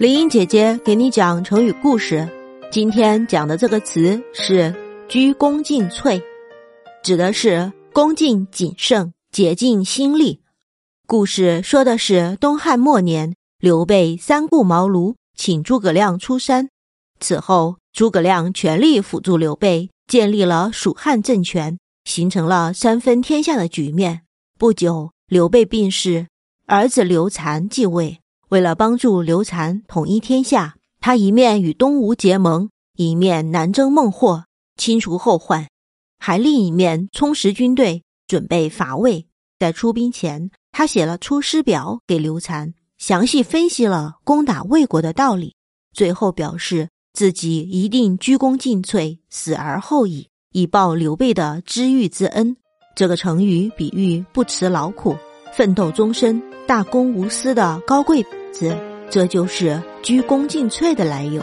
林英姐姐给你讲成语故事，今天讲的这个词是“鞠躬尽瘁”，指的是恭敬谨慎、竭尽心力。故事说的是东汉末年，刘备三顾茅庐，请诸葛亮出山。此后，诸葛亮全力辅助刘备，建立了蜀汉政权，形成了三分天下的局面。不久，刘备病逝，儿子刘禅继位。为了帮助刘禅统一天下，他一面与东吴结盟，一面南征孟获，清除后患；还另一面充实军队，准备伐魏。在出兵前，他写了《出师表》给刘禅，详细分析了攻打魏国的道理。最后表示自己一定鞠躬尽瘁，死而后已，以报刘备的知遇之恩。这个成语比喻不辞劳苦，奋斗终身，大公无私的高贵。子，这就是鞠躬尽瘁的来由。